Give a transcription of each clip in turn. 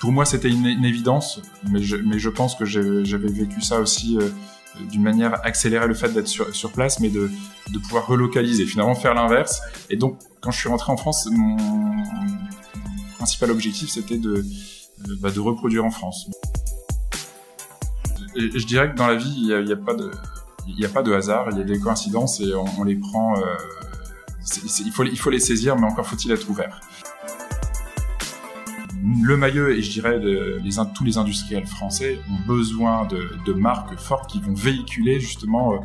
Pour moi, c'était une, évidence, mais je, pense que j'avais vécu ça aussi euh, d'une manière accélérée, le fait d'être sur, place, mais de, pouvoir relocaliser, finalement faire l'inverse. Et donc, quand je suis rentré en France, mon principal objectif, c'était de, euh, bah, reproduire en France. Je dirais que dans la vie, il n'y a, pas de hasard, il y a des coïncidences et on, les prend. Euh, il, faut, les saisir, mais encore faut-il être ouvert. Le Maillot et je dirais tous les industriels français ont besoin de, marques fortes qui vont véhiculer justement euh,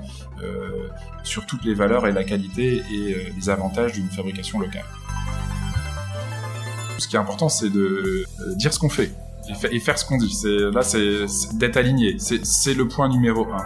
euh, sur toutes les valeurs et la qualité et euh, les avantages d'une fabrication locale. Ce qui est important, c'est de dire ce qu'on fait et, faire ce qu'on dit. Là, c'est d'être aligné. C'est le point numéro un.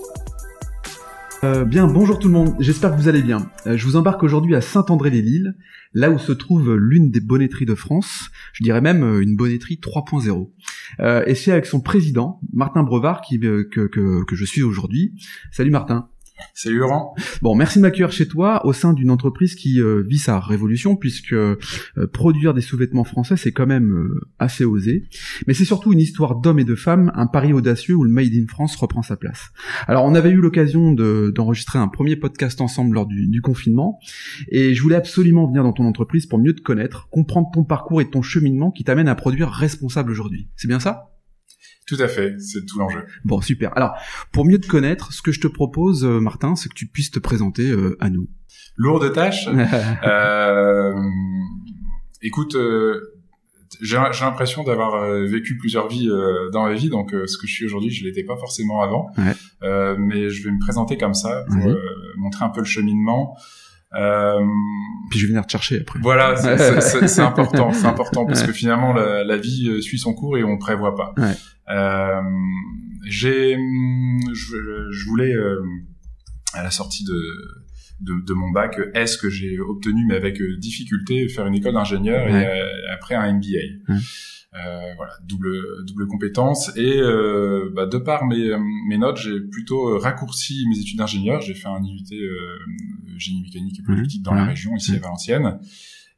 Euh, bien, bonjour tout le monde, j'espère que vous allez bien. Euh, je vous embarque aujourd'hui à Saint-André-les-Lilles, là où se trouve l'une des bonnetteries de France, je dirais même euh, une bonnetterie 3.0. Euh, et c'est avec son président, Martin Brevard, que je suis aujourd'hui. Salut Martin. Salut Laurent. Bon, merci de m'accueillir chez toi au sein d'une entreprise qui euh, vit sa révolution puisque euh, produire des sous-vêtements français c'est quand même euh, assez osé. Mais c'est surtout une histoire d'hommes et de femmes, un pari audacieux où le Made in France reprend sa place. Alors on avait eu l'occasion d'enregistrer un premier podcast ensemble lors du, du, confinement et je voulais absolument venir dans ton entreprise pour mieux te connaître, comprendre ton parcours et ton cheminement qui t'amène à produire responsable aujourd'hui. C'est bien ça? Tout à fait, c'est tout l'enjeu. Bon, super. Alors, pour mieux te connaître, ce que je te propose, euh, Martin, c'est que tu puisses te présenter euh, à nous. Lourde tâche. euh, écoute, j'ai l'impression d'avoir vécu plusieurs vies dans ma vie, donc ce que je suis aujourd'hui, je l'étais pas forcément avant. Ouais. mais je vais me présenter comme ça pour montrer un peu le cheminement. Euh, Puis je vais venir te chercher après. Voilà, c'est important, c'est important parce que finalement la, la, vie suit son cours et on prévoit pas. Ouais. Euh, j'ai, je, je, voulais euh, à la sortie de, de, de mon bac S que j'ai obtenu mais avec difficulté faire une école d'ingénieur ouais. et après un MBA. Ouais. Euh, voilà, double double compétence et euh, bah, de par mes mes notes, j'ai plutôt raccourci mes études d'ingénieur. J'ai fait un IUT euh, génie mécanique et politique mmh. dans la région ici mmh. à Valenciennes.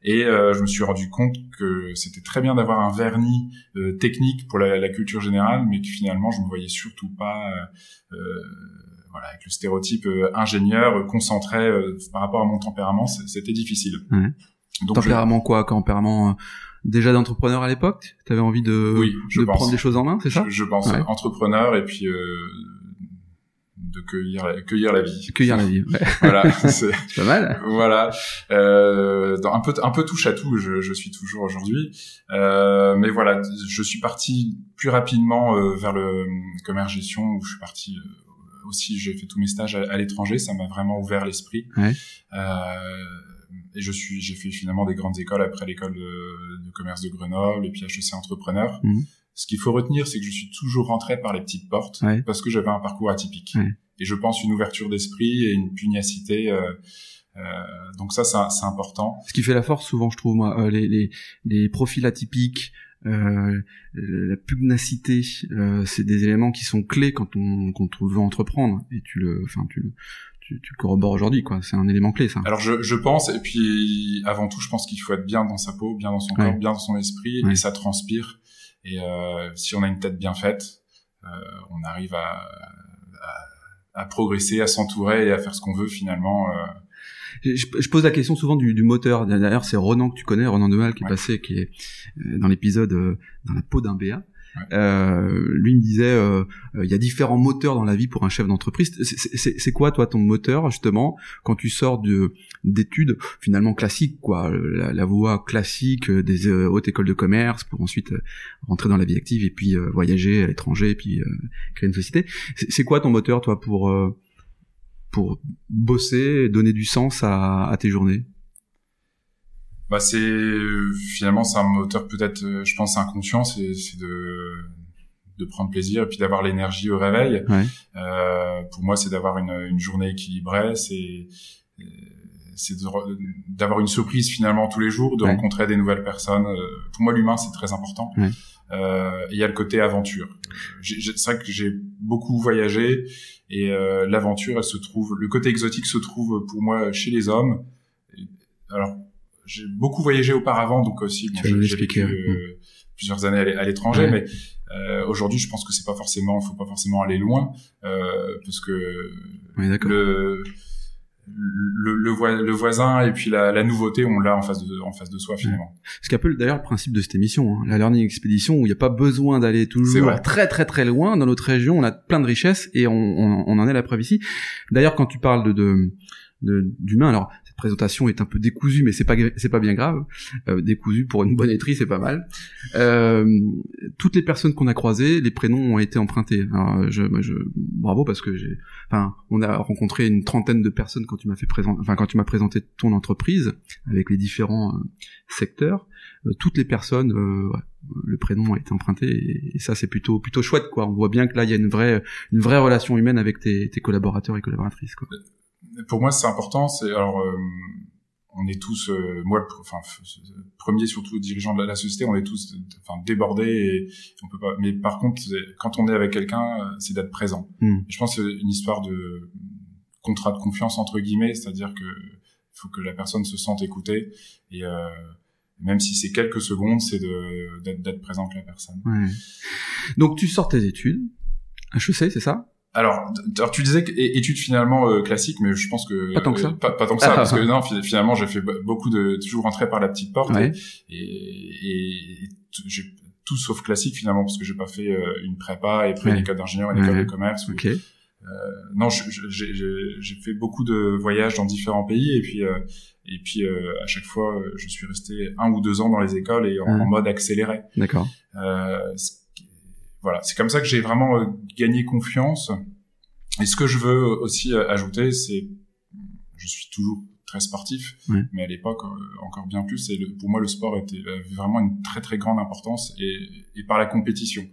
Et euh, je me suis rendu compte que c'était très bien d'avoir un vernis euh, technique pour la, la, culture générale, mais que finalement je me voyais surtout pas euh, voilà avec le stéréotype ingénieur concentré par rapport à mon tempérament, c'était difficile. Mmh. Donc tempérament je... quoi? Tempérament déjà d'entrepreneur à l'époque T'avais envie de, oui, de prendre des choses en main, c'est ça je, je, pense ouais. entrepreneur et puis euh, de cueillir la, cueillir la vie. Cueillir la vie. Ouais. Voilà, c'est pas mal. Voilà, euh, dans un peu un peu touche à tout. Je, je suis toujours aujourd'hui, euh, mais voilà, je suis parti plus rapidement euh, vers le commerce gestion où je suis parti euh, aussi. J'ai fait tous mes stages à, à l'étranger. Ça m'a vraiment ouvert l'esprit. Ouais. Et je suis, j'ai fait finalement des grandes écoles après l'école de, de, commerce de Grenoble et puis HEC entrepreneur. Mmh. Ce qu'il faut retenir, c'est que je suis toujours rentré par les petites portes ouais. parce que j'avais un parcours atypique. Ouais. Et je pense une ouverture d'esprit et une pugnacité. Euh, euh, donc ça, c'est important. Ce qui fait la force, souvent, je trouve, moi, euh, les, les, les profils atypiques, euh, la pugnacité, euh, c'est des éléments qui sont clés quand on quand on veut entreprendre et tu le, enfin tu le, tu, tu corrobores aujourd'hui, quoi. C'est un élément clé, ça. Alors, je, je pense, et puis avant tout, je pense qu'il faut être bien dans sa peau, bien dans son ouais. corps, bien dans son esprit, ouais. et ça transpire. Et euh, si on a une tête bien faite, euh, on arrive à, à, à progresser, à s'entourer et à faire ce qu'on veut finalement. Euh... Je, je, pose la question souvent du, du moteur. D'ailleurs, c'est Renan que tu connais, Renan Demal, qui est passé, qui est euh, dans l'épisode euh, dans la peau d'un BA. Euh, lui me disait, euh, il y a différents moteurs dans la vie pour un chef d'entreprise. C'est quoi toi ton moteur justement quand tu sors de d'études finalement classiques quoi, la, la voie classique des euh, hautes écoles de commerce pour ensuite euh, rentrer dans la vie active et puis euh, voyager à l'étranger et puis créer une société. C'est quoi ton moteur toi pour pour bosser donner du sens à, à tes journées? Bah c'est finalement c'est un moteur peut-être je pense inconscient c'est c'est de de prendre plaisir et puis d'avoir l'énergie au réveil Ouais. euh, pour moi c'est d'avoir une, une journée équilibrée c'est c'est de- d'avoir une surprise finalement tous les jours de Ouais. rencontrer des nouvelles personnes Euh, pour moi l'humain c'est très important Ouais. euh, il y a le côté aventure c'est vrai que j'ai beaucoup voyagé et euh, l'aventure elle se trouve le côté exotique se trouve pour moi chez les hommes alors j'ai beaucoup voyagé auparavant donc aussi bon, Tu vas j'ai vécu euh, plusieurs années à l'é- à l'étranger Ouais. mais euh, aujourd'hui je pense que c'est pas forcément faut pas forcément aller loin euh, parce que Oui, le le, le, voi- le voisin et puis la, la nouveauté on l'a en face de en face de soi finalement Ce peu d'ailleurs le principe de cette émission, hein, la Learning Expedition, où il n'y a pas besoin d'aller toujours très très très loin. Dans notre région, on a plein de richesses et on, on, on en est la preuve ici. D'ailleurs, quand tu parles de- de- d'humain, alors présentation est un peu décousue, mais c'est pas c'est pas bien grave. Euh, décousue pour une bonneterie, c'est pas mal. Euh, toutes les personnes qu'on a croisées, les prénoms ont été empruntés. Alors, je, moi, je, bravo parce que j'ai, enfin, on a rencontré une trentaine de personnes quand tu m'as fait présenter, enfin quand tu m'as présenté ton entreprise avec les différents euh, secteurs. Euh, toutes les personnes, euh, ouais, le prénom a été emprunté et, et ça c'est plutôt plutôt chouette quoi. On voit bien que là il y a une vraie une vraie relation humaine avec tes, tes collaborateurs et collaboratrices quoi. Pour moi c'est important c'est alors euh, on est tous euh, moi enfin premier surtout dirigeant de la, la société on est tous enfin débordés et on peut pas mais par contre quand on est avec quelqu'un euh, c'est d'être présent Hmm. Je pense que c'est une histoire de contrat de confiance entre guillemets c'est-à-dire que faut que la personne se sente écoutée et euh, même si c'est quelques secondes c'est de d'être d'être présent avec la personne Ouais. Donc tu sors tes études, HEC c'est ça? Alors, tu disais études finalement euh, classiques, mais je pense que Pas tant que ça. pas, pas tant que ça, Ah, parce ah, que non, fi- finalement j'ai fait beaucoup de toujours rentrer par la petite porte Ouais. et, et, j'ai tout sauf classique finalement parce que j'ai pas fait euh, une prépa et puis une Ouais. école d'ingénieur, une Ouais. école de commerce. ou- Ok. non, j'ai fait beaucoup de voyages dans différents pays et puis euh, et puis euh, à chaque fois euh, je suis resté un ou deux ans dans les écoles et en, Ouais. en mode accéléré. D'accord. Euh, voilà, c'est comme ça que j'ai vraiment euh, gagné confiance. Et ce que je veux aussi euh, ajouter, c'est, je suis toujours très sportif, mais à l'époque euh, encore bien plus. Et le- pour moi, le sport était avait vraiment une très très grande importance et, et par la compétition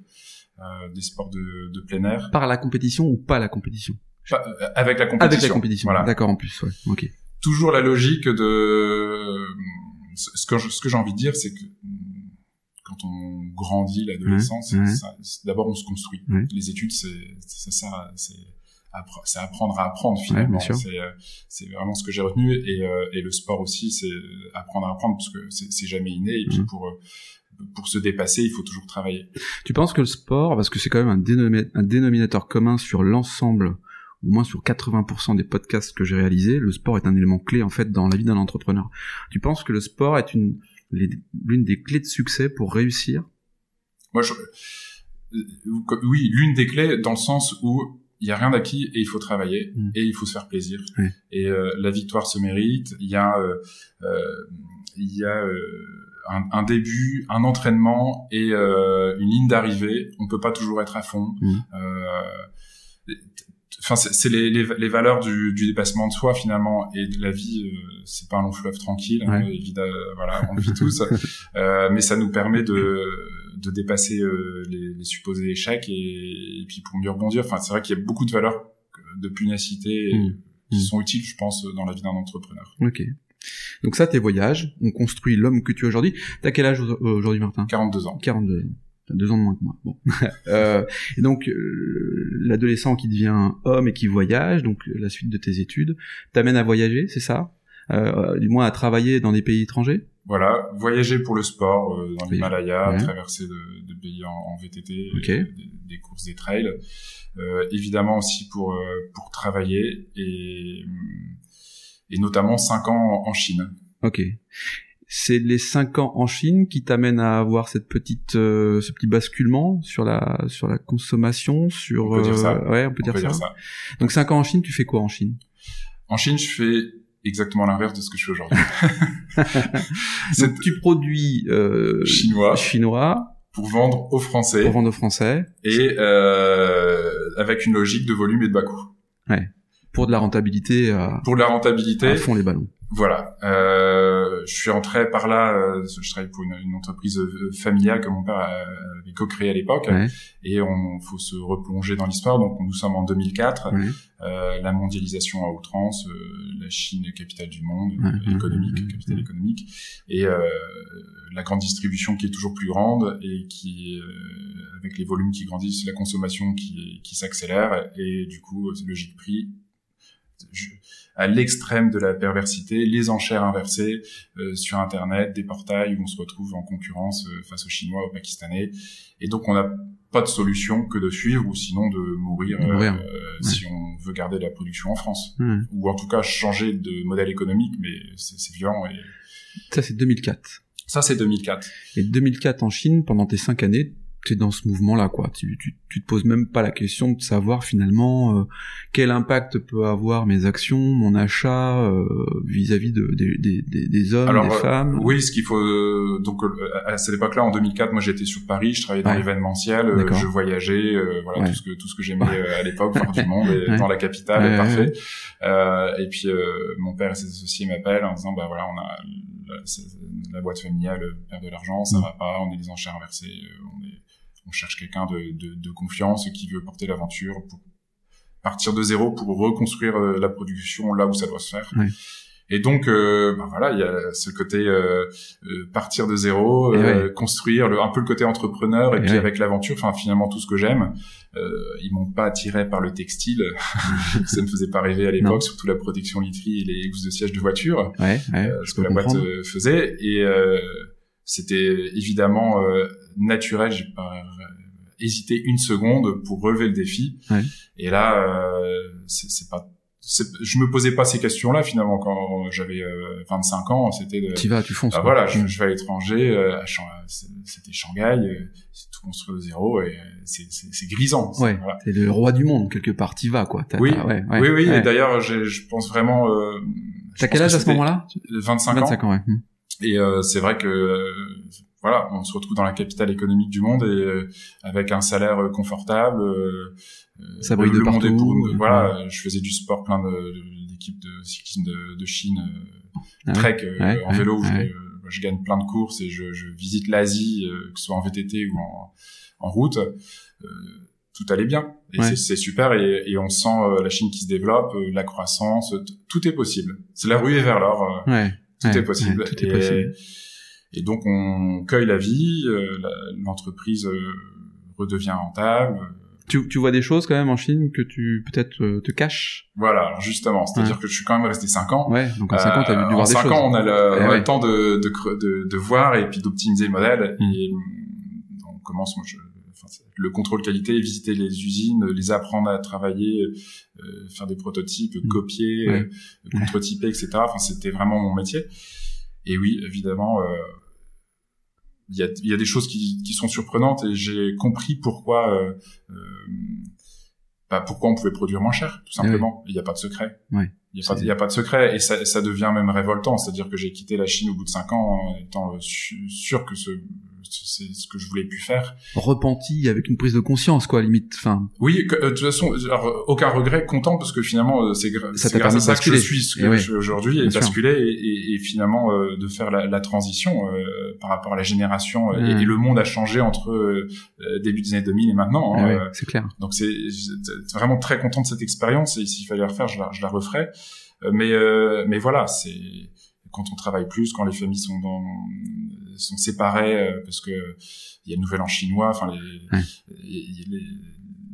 euh, des sports de, de plein air, Par la compétition ou pas la compétition? Pas- euh, avec la compétition. Avec la compétition. Voilà. D'accord en plus. Ouais. Ok. toujours la logique de ce que je- ce que j'ai envie de dire, c'est que quand on grandit l'adolescence, ça- c'est- d'abord on se construit. Ouais. Les études, c'est ça sert, à- c'est appre- c'est apprendre à apprendre finalement. c'est euh, c'est vraiment ce que j'ai retenu et, euh, et le sport aussi, c'est apprendre à apprendre parce que c'est jamais inné et puis pour euh, pour se dépasser, il faut toujours travailler. Tu penses que le sport, parce que c'est quand même un, dénomi- un dénominateur commun sur l'ensemble, au moins sur 80% des podcasts que j'ai réalisés, le sport est un élément clé en fait dans la vie d'un entrepreneur. Tu penses que le sport est une l'une des clés de succès pour réussir Moi, je, oui, l'une des clés dans le sens où il y a rien d'acquis et il faut travailler Mm. et il faut se faire plaisir. Et euh, la victoire se mérite. Il y a, euh, euh, il y a un, un début, un entraînement et une ligne d'arrivée. On peut pas toujours être à fond. Mm. Euh, Enfin, c'est les, les, les valeurs du, du dépassement de soi finalement et de la vie. Euh, c'est pas un long fleuve tranquille. Ouais. évidemment, voilà, on le vit tous. Euh, mais ça nous permet de, de dépasser euh, les, les supposés échecs et, et puis pour mieux rebondir. Enfin, c'est vrai qu'il y a beaucoup de valeurs de pugnacité Mm. qui Mm. sont utiles, je pense, dans la vie d'un entrepreneur. Ok. Donc ça, tes voyages, on construit l'homme que tu es aujourd'hui. T'as quel âge au- aujourd'hui, Martin? 42 ans. 42 ans. T'as deux ans de moins que moi. Bon. euh, et donc, euh, l'adolescent qui devient homme et qui voyage, donc euh, la suite de tes études, t'amène à voyager, c'est ça? Euh, Du moins à travailler dans des pays étrangers? Voilà, voyager pour le sport euh, dans l'Himalaya, Ouais. traverser de, de pays en, en VTT, Ok. euh, des, des courses, des trails. Euh, évidemment aussi pour euh, pour travailler et et notamment cinq ans en Chine. Ok. C'est les cinq ans en Chine qui t'amènent à avoir cette petite, euh, ce petit basculement sur la sur la consommation, sur. On peut dire ça. Ouais, on peut, On dire, peut ça. dire ça. Donc cinq ans en Chine, tu fais quoi en Chine? En Chine, je fais exactement l'inverse de ce que je fais aujourd'hui. Donc tu produis euh, chinois chinois pour vendre aux Français pour vendre aux Français et euh, avec une logique de volume et de bas coût. pour de la rentabilité Pour de la rentabilité, à fond les ballons. voilà. Euh, je suis rentré par là, euh, je travaille pour une, une entreprise euh, familiale que mon père avait co-créée à l'époque, et on faut se replonger dans l'histoire. Donc nous sommes en 2004, euh, la mondialisation à outrance, la Chine capitale du monde, économique, capitale économique, et la grande distribution qui est toujours plus grande et qui, avec les volumes qui grandissent, la consommation qui, qui s'accélère, et du coup, logique prix à l'extrême de la perversité, les enchères inversées euh, sur Internet, des portails où on se retrouve en concurrence euh, face aux Chinois, aux Pakistanais. Et donc on n'a pas de solution que de suivre ou sinon de mourir, euh, si on veut garder la production en France. Ou en tout cas changer de modèle économique, mais c'est violent. Et... Ça c'est 2004. Ça c'est 2004. Et 2004 en Chine, pendant tes cinq années, tu es dans ce mouvement-là, quoi. Tu, tu, tu, te poses même pas la question de savoir finalement euh, quel impact peut avoir mes actions, mon achat euh, vis-à-vis de, des, des, des hommes, des euh, femmes. Oui, ce qu'il faut. donc à cette époque-là, en 2004, moi j'étais sur Paris, je travaillais dans l'événementiel, je voyageais, voilà tout ce que tout ce que j'aimais à l'époque, voir du monde, et dans la capitale, parfait. et puis mon père et ses associés m'appellent en disant bah voilà, on a la, la boîte familiale perd de l'argent, ça mm. va pas, on est des enchères inversées, on est on cherche quelqu'un de, de, de, confiance qui veut porter l'aventure pour partir de zéro pour reconstruire euh, la production là où ça doit se faire. Et donc, euh, ben voilà, il y a ce côté euh, euh partir de zéro, construire le, un peu le côté entrepreneur, et, puis avec l'aventure, enfin finalement tout ce que j'aime. ils m'ont pas attiré par le textile, ça ne faisait pas rêver à l'époque, surtout la protection literie et les housses de siège de voiture, ce que la boîte faisait. Et c'était évidemment naturel. J'ai pas hésité une seconde pour relever le défi. Ouais. Et là, euh, c'est pas je me posais pas ces questions-là finalement quand j'avais 25 euh, ans. C'était de. Tu vas, tu fonces. Bah, voilà, je, je, vais à l'étranger. Euh, c'était Shanghai, euh, c'est tout construit de zéro et c'est grisant. Ouais. Voilà. T'es le roi du monde quelque part. T'y vas quoi. Oui, ouais, oui, oui. Et d'ailleurs, je pense vraiment. Euh, T'as quel âge à ce moment-là? 25 ans. 25 ans, ouais. Et c'est vrai que voilà, on se retrouve dans la capitale économique du monde et euh, avec un salaire euh, confortable. Euh, Ça brille de partout. Pour, voilà, je faisais du sport plein d'équipes de, de, cyclisme de, de Chine, ah trek en vélo. Où je, je, gagne plein de courses et je, je visite l'Asie, que ce soit en VTT ou en, en route. tout allait bien et c'est super et, et, on sent la Chine qui se développe, la croissance, tout est possible. C'est la ruée vers l'or. Tout, est possible. tout est possible. Et donc on cueille la vie, euh, l'entreprise euh, redevient rentable. Tu, tu, vois des choses quand même en Chine que tu peut-être euh, te caches? Voilà, justement, c'est-à-dire que je suis quand même resté 5 ans. Ouais, donc en 5 ans, tu as dû voir des choses. En 5 ans, on a le, eh temps de, de, de, de, voir et puis d'optimiser le modèle. Mm. Et on commence, moi, je, enfin, le contrôle qualité, visiter les usines, les apprendre à travailler, euh, faire des prototypes, mm. copier, ouais. contre-typer, etc. Enfin, c'était vraiment mon métier. Et oui, évidemment, euh, il y a, y a, des choses qui, qui sont surprenantes et j'ai compris pourquoi euh, euh, bah, pourquoi on pouvait produire moins cher tout simplement il n'y a pas de secret ouais. il n'y a, a pas de secret et ça, ça devient même révoltant c'est-à-dire que j'ai quitté la Chine au bout de cinq ans en étant sûr que ce c'est ce que je voulais plus faire. Repenti avec une prise de conscience, quoi, limite. Enfin. Oui, euh, de toute façon, aucun regret, content parce que finalement, euh, c'est grâce à ça que je suis ce que je suis aujourd'hui et basculer et, et, finalement euh, de faire la, la transition par rapport à la génération et, le monde a changé entre début des années 2000 et maintenant. Hein, c'est clair. Donc c'est vraiment très content de cette expérience et s'il fallait refaire, je la, je la referais. Mais mais voilà, c'est quand on travaille plus, quand les familles sont dans sont séparés euh, parce que il y a le nouvel an chinois. Enfin, les, les,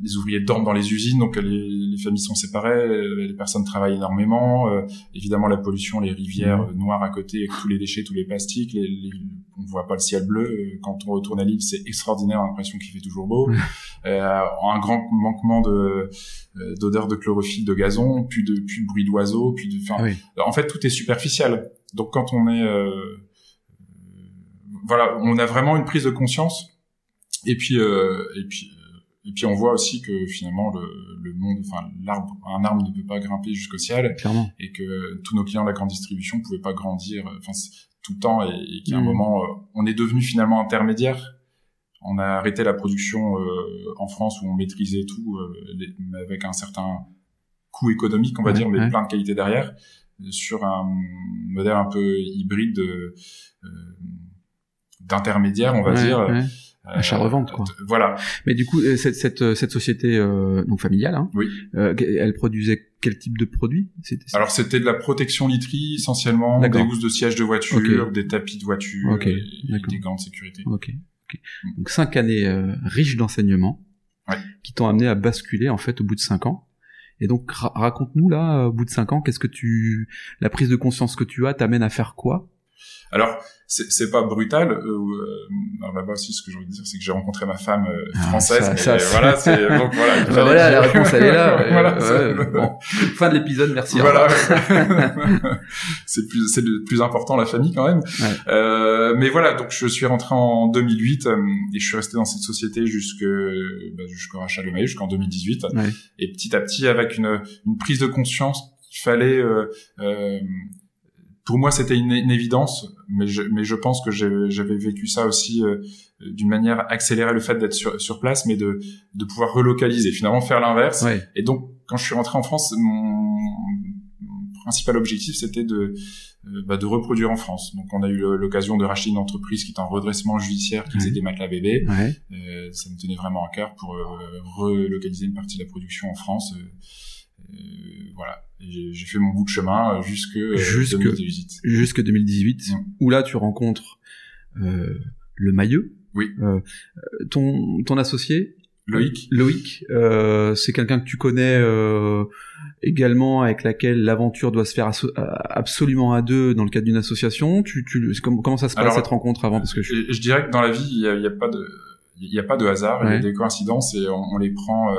les, ouvriers dorment dans les usines, donc les, les, familles sont séparées, les personnes travaillent énormément. Euh, évidemment, la pollution, les rivières noires à côté, avec tous les déchets, tous les plastiques. Les, on voit pas le ciel bleu. Quand on retourne à l'île, c'est extraordinaire, l'impression qu'il fait toujours beau. Euh, un grand manquement de d'odeur de chlorophylle, de gazon, puis de puis de bruit d'oiseaux, puis de. Enfin, en fait, tout est superficiel. Donc, quand on est voilà, on a vraiment une prise de conscience. Et puis, euh, et puis, et puis on voit aussi que finalement le, le monde, enfin l'arbre, un arbre ne peut pas grimper jusqu'au ciel, Clairement. et que tous nos clients de la grande distribution pouvaient pas grandir, enfin tout le temps, et, et qu'à un mmh. moment, euh, on est devenu finalement intermédiaire. On a arrêté la production euh, en France où on maîtrisait tout, euh, avec un certain coût économique, on va dire, mais plein de qualité derrière. Sur un modèle un peu hybride d'intermédiaire, on va dire. Ouais. Achat revente quoi. Voilà. Mais du coup cette cette, cette société donc familiale, hein, oui. elle produisait quel type de produit? Alors c'était de la protection literie essentiellement, des housses de siège de voiture, des tapis de voiture, okay. des gants de sécurité. Ok. Donc cinq années euh, riches d'enseignement ouais. qui t'ont amené à basculer en fait au bout de cinq ans. Et donc raconte-nous là, au bout de cinq ans, qu'est-ce que tu, la prise de conscience que tu as t'amène à faire quoi? Alors, c'est pas brutal. Euh, euh, là-bas aussi, ce que j'ai envie de dire, c'est que j'ai rencontré ma femme euh, Ah, française. ça- mais ça, voilà, c'est donc voilà. il Bah voilà, la réponse elle est là. ouais, voilà, ouais, c'est- bon. Fin de l'épisode, merci. Voilà. c'est plus, c'est le plus important la famille quand même. Ouais. Euh, mais voilà, donc je suis rentré en 2008 euh, et je suis resté dans cette société jusque bah, jusqu'au rachat de jusqu'en 2018. Ouais. Et petit à petit, avec une, une prise de conscience qu'il fallait euh, euh, pour moi, c'était une, une évidence, mais je, mais je pense que j'avais vécu ça aussi euh, d'une manière accélérée, le fait d'être sur, sur place, mais de, de pouvoir relocaliser, finalement faire l'inverse. Ouais. Et donc, quand je suis rentré en France, mon, principal objectif, c'était de, euh, bah, de reproduire en France. Donc, on a eu l'occasion de racheter une entreprise qui est en redressement judiciaire, qui faisait des matelas bébés. Ouais. Euh, ça me tenait vraiment à cœur pour euh, relocaliser une partie de la production en France. Euh, voilà. Et J'ai fait mon bout de chemin euh, jusque, euh, Jusque- 2018. Jusque 2018, Mm. où là tu rencontres euh, le Mailleux. Oui. Euh, ton ton associé Loïc Loïc, euh, c'est quelqu'un que tu connais euh, également, avec laquelle l'aventure doit se faire euh, absolument à deux dans le cadre d'une association. Tu, tu, comment, comment ça se passe Alors, cette rencontre avant? Parce que je... je, dirais que dans la vie, il y a, a pas de il y a pas de hasard, il y a des coïncidences et on, on les prend. Euh,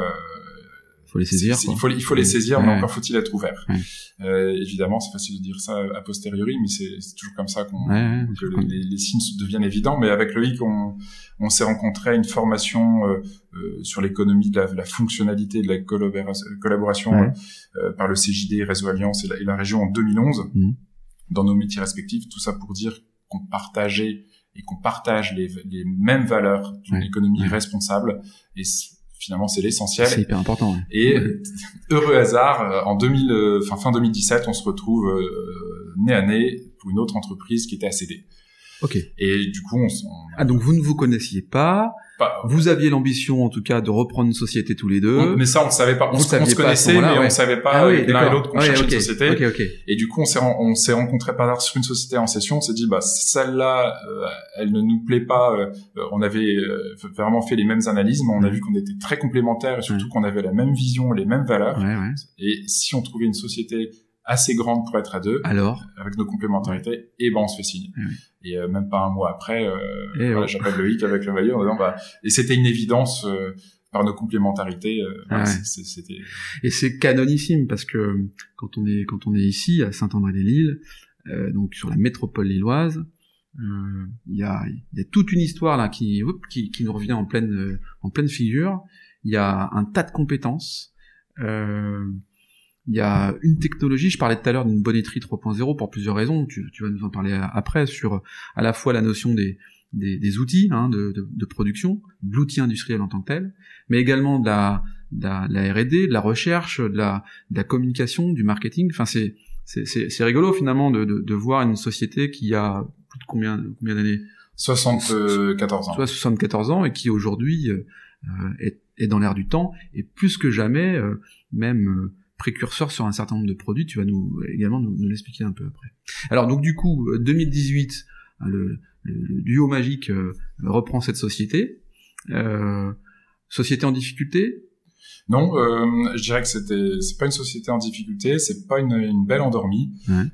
faut les saisir. quoi. il faut il faut les saisir, mais encore faut-il être ouvert. Ouais. Euh, évidemment, c'est facile de dire ça a posteriori, mais c'est toujours comme ça Ouais, ouais, que les, les signes deviennent évidents. Mais avec Loïc, on, on s'est rencontré à une formation euh, euh, sur l'économie de la, la fonctionnalité de la collabora- collaboration Ouais. euh, par le CJD, Réseau Alliance et la, et la région en 2011 Mhm. dans nos métiers respectifs. Tout ça pour dire qu'on partageait et qu'on partage les, les mêmes valeurs d'une économie responsable. Et finalement, c'est l'essentiel. C'est hyper important. ouais. Et Ouais. heureux hasard, euh, en 2000, euh, fin, fin 2017, on se retrouve euh, nez à nez pour une autre entreprise qui était ACD. Ok. Et du coup, on, on Ah donc vous ne vous connaissiez pas. Pas, Vous aviez l'ambition en tout cas de reprendre une société tous les deux. on- mais ça, on ne savait pas. On, Vous se- on saviez se connaissait, mais moment-là, on ouais. savait pas ah oui, l'un et l'autre qu'on Ouais, cherchait une société. Et du coup, on s'est ren- on s'est rencontrés par hasard sur une société en session. On s'est dit, bah celle-là, euh, elle ne nous plaît pas. euh, euh, on avait euh, vraiment fait les mêmes analyses, mais on a Ouais. vu qu'on était très complémentaires et surtout Ouais. qu'on avait la même vision, les mêmes valeurs. Ouais, ouais. Et si on trouvait une société assez grande pour être à deux, Alors? avec nos complémentarités, et ben on se fait signer. Ouais. Et euh, même pas un mois après, euh, Et voilà, j'appelle Loïc avec le maillot en disant bah et c'était une évidence euh, par nos complémentarités. euh, voilà, Ouais. C'était Et c'est canonissime parce que quand on est quand on est ici à Saint-André-les-Lilles, euh, donc sur la métropole lilloise, euh, il y a il y a toute une histoire là qui qui, qui nous revient en pleine euh, en pleine figure. Il y a un tas de compétences. Euh, il y a une technologie, je parlais tout à l'heure d'une bonnetterie 3.0 pour plusieurs raisons, tu, tu vas nous en parler après, sur à la fois la notion des, des, des outils hein, de, de, de production, de l'outil industriel en tant que tel, mais également de la, de la, de la R&D, de la recherche, de la, de la communication, du marketing. Enfin, c'est c'est rigolo finalement de, de, voir une société qui a plus de combien combien d'années? 74 ans. soit 74 ans et qui aujourd'hui euh, est, est dans l'air du temps et plus que jamais euh, même euh, précurseur sur un certain nombre de produits. Tu vas nous également nous, l'expliquer un peu après. Alors donc du coup euh, 2018 hein, le, le, le duo magique euh, reprend cette société. Euh, société en difficulté, Non, euh, je dirais que c'était c'est pas une société en difficulté, c'est pas une, une belle endormie.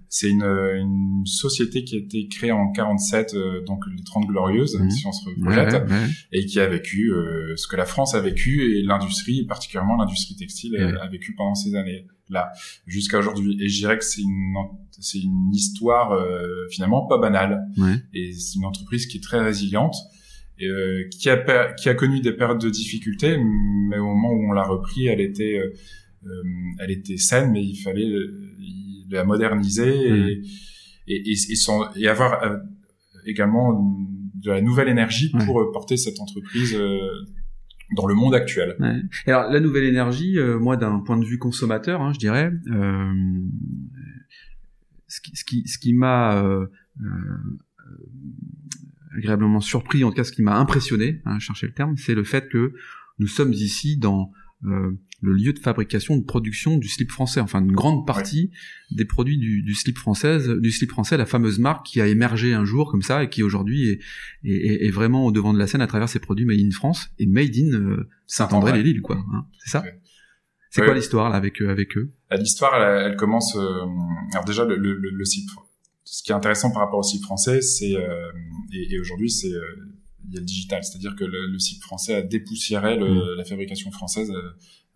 C'est une, une société qui a été créée en 47, euh, donc les 30 glorieuses, si on se projette, ouais, ouais. et qui a vécu euh, ce que la France a vécu et l'industrie, et particulièrement l'industrie textile, Ouais. a, a vécu pendant ces années-là jusqu'à aujourd'hui. Et je dirais que c'est une c'est une histoire euh, finalement pas banale. Ouais. Et c'est une entreprise qui est très résiliente. Et, euh, qui a qui a connu des périodes de difficultés, mais au moment où on l'a repris, elle était euh, euh, elle était saine, mais il fallait il- la moderniser et, et, et, et, sans- et avoir euh, également de la nouvelle énergie pour euh, porter cette entreprise euh, dans le monde actuel. Ouais. Alors la nouvelle énergie, euh, moi d'un point de vue consommateur, hein, je dirais, euh, ce qui, ce qui, ce qui m'a euh, agréablement surpris, en tout cas ce qui m'a impressionné, hein, chercher le terme, c'est le fait que nous sommes ici dans le lieu de fabrication, de production du slip français, enfin une grande partie des produits du, du, slip française, du slip français, la fameuse marque qui a émergé un jour comme ça et qui aujourd'hui est, est, est, vraiment au devant de la scène à travers ses produits made in France et made in euh, Saint-André-les-Lilles, quoi. Hein, c'est ça C'est quoi l'histoire là avec eux, avec eux? Ah, L'histoire, elle, elle, commence. Euh, alors déjà le, le, le, slip. Ce qui est intéressant par rapport au slip français, c'est euh, et, et aujourd'hui, c'est il y a le digital, c'est-à-dire que le, le slip français a dépoussiéré le, mmh. la fabrication française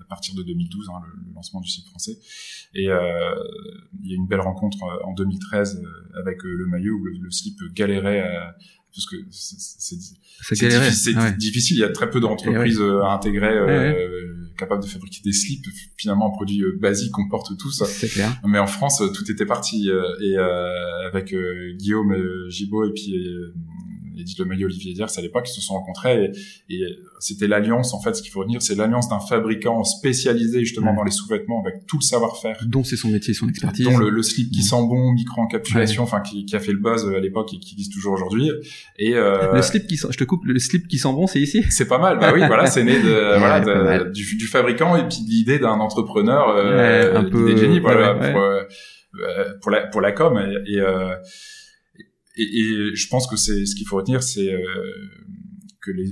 à partir de 2012, hein, le, lancement du site français. Et euh, il y a une belle rencontre euh, en 2013 euh, avec le maillot où le, slip galérait à, parce que c'est difficile, ouais. difficile. Il y a très peu d'entreprises ouais. à intégrer euh, capables de fabriquer des slips. Finalement, un produit basique qu'on porte tous. Clair. Mais en France, tout était parti. et euh, avec Guillaume Gibaud et puis Edith Lemaillot, Olivier Diers, à l'époque, ils se sont rencontrés et, et c'était l'alliance, en fait, ce qu'il faut retenir, c'est l'alliance d'un fabricant spécialisé justement dans les sous-vêtements avec tout le savoir-faire. Dont c'est son métier, son expertise. Dont le, le slip qui sent bon, micro-encapsulation, enfin, qui, qui, a fait le buzz à l'époque et qui existe toujours aujourd'hui. Et euh, Le slip qui sent, je te coupe, le slip qui sent bon, c'est ici? C'est pas mal, bah oui, voilà, c'est né de, voilà, de, du, du, fabricant et puis de l'idée d'un entrepreneur, euh, un peu, génie, voilà, pour, euh, pour, la, pour la com et, et euh, et, et, je pense que c'est ce qu'il faut retenir, c'est euh, que les,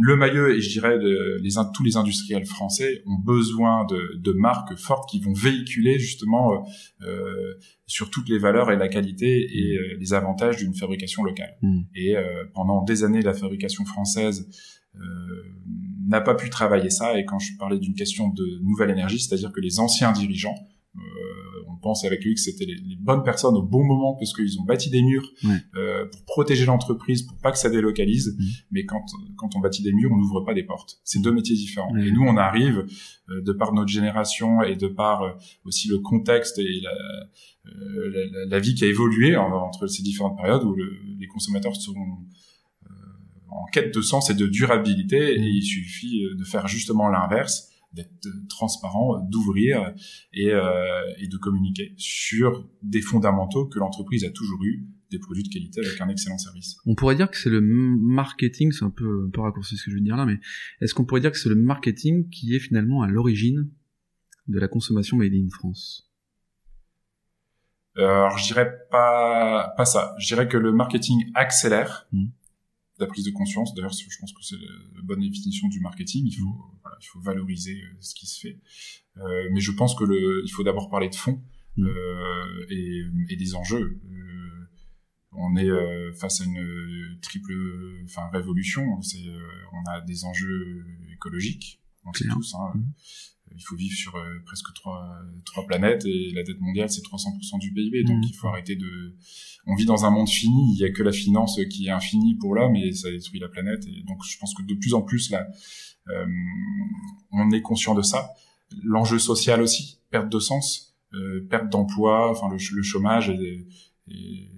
le maillot et je dirais de, les, tous les industriels français ont besoin de, de marques fortes qui vont véhiculer justement euh, euh sur toutes les valeurs et la qualité et euh, les avantages d'une fabrication locale. Mmh. Et euh, pendant des années, la fabrication française n'a pas pu travailler ça. Et quand je parlais d'une question de nouvelle énergie, c'est-à-dire que les anciens dirigeants on pense avec lui que c'était les, les, bonnes personnes au bon moment parce qu'ils ont bâti des murs euh, pour protéger l'entreprise, pour pas que ça délocalise. Mmh. Mais quand quand on bâtit des murs, on n'ouvre pas des portes. C'est deux métiers différents. Et nous, on arrive euh, de par notre génération et de par euh, aussi le contexte et la, euh, la, la, vie qui a évolué entre ces différentes périodes où le, les consommateurs seront euh, en quête de sens et de durabilité. Et il suffit de faire justement l'inverse d'être transparent, d'ouvrir et, euh, et, de communiquer sur des fondamentaux que l'entreprise a toujours eu, des produits de qualité avec un excellent service. On pourrait dire que c'est le marketing, c'est un peu, un peu raccourci ce que je veux dire là, mais est-ce qu'on pourrait dire que c'est le marketing qui est finalement à l'origine de la consommation made in France? Euh, Alors je dirais pas pas ça. Je dirais que le marketing accélère. Mmh la prise de conscience. D'ailleurs, je pense que c'est la bonne définition du marketing. Il faut, voilà, il faut valoriser euh, ce qui se fait. Euh, mais je pense que le, il faut d'abord parler de fond mmh. euh, et, et, des enjeux. Euh, on est face à une triple, enfin révolution. C'est, on a des enjeux écologiques, on sait tous. Hein, mmh il faut vivre sur euh, presque trois, trois planètes et la dette mondiale c'est 300% du PIB donc mmh. il faut arrêter de on vit dans un monde fini. Il y a que la finance qui est infinie pour l'homme et ça détruit la planète. Et donc je pense que de plus en plus là euh, on est conscient de ça. L'enjeu social aussi perte de sens euh, perte d'emploi enfin le, le, chômage et, et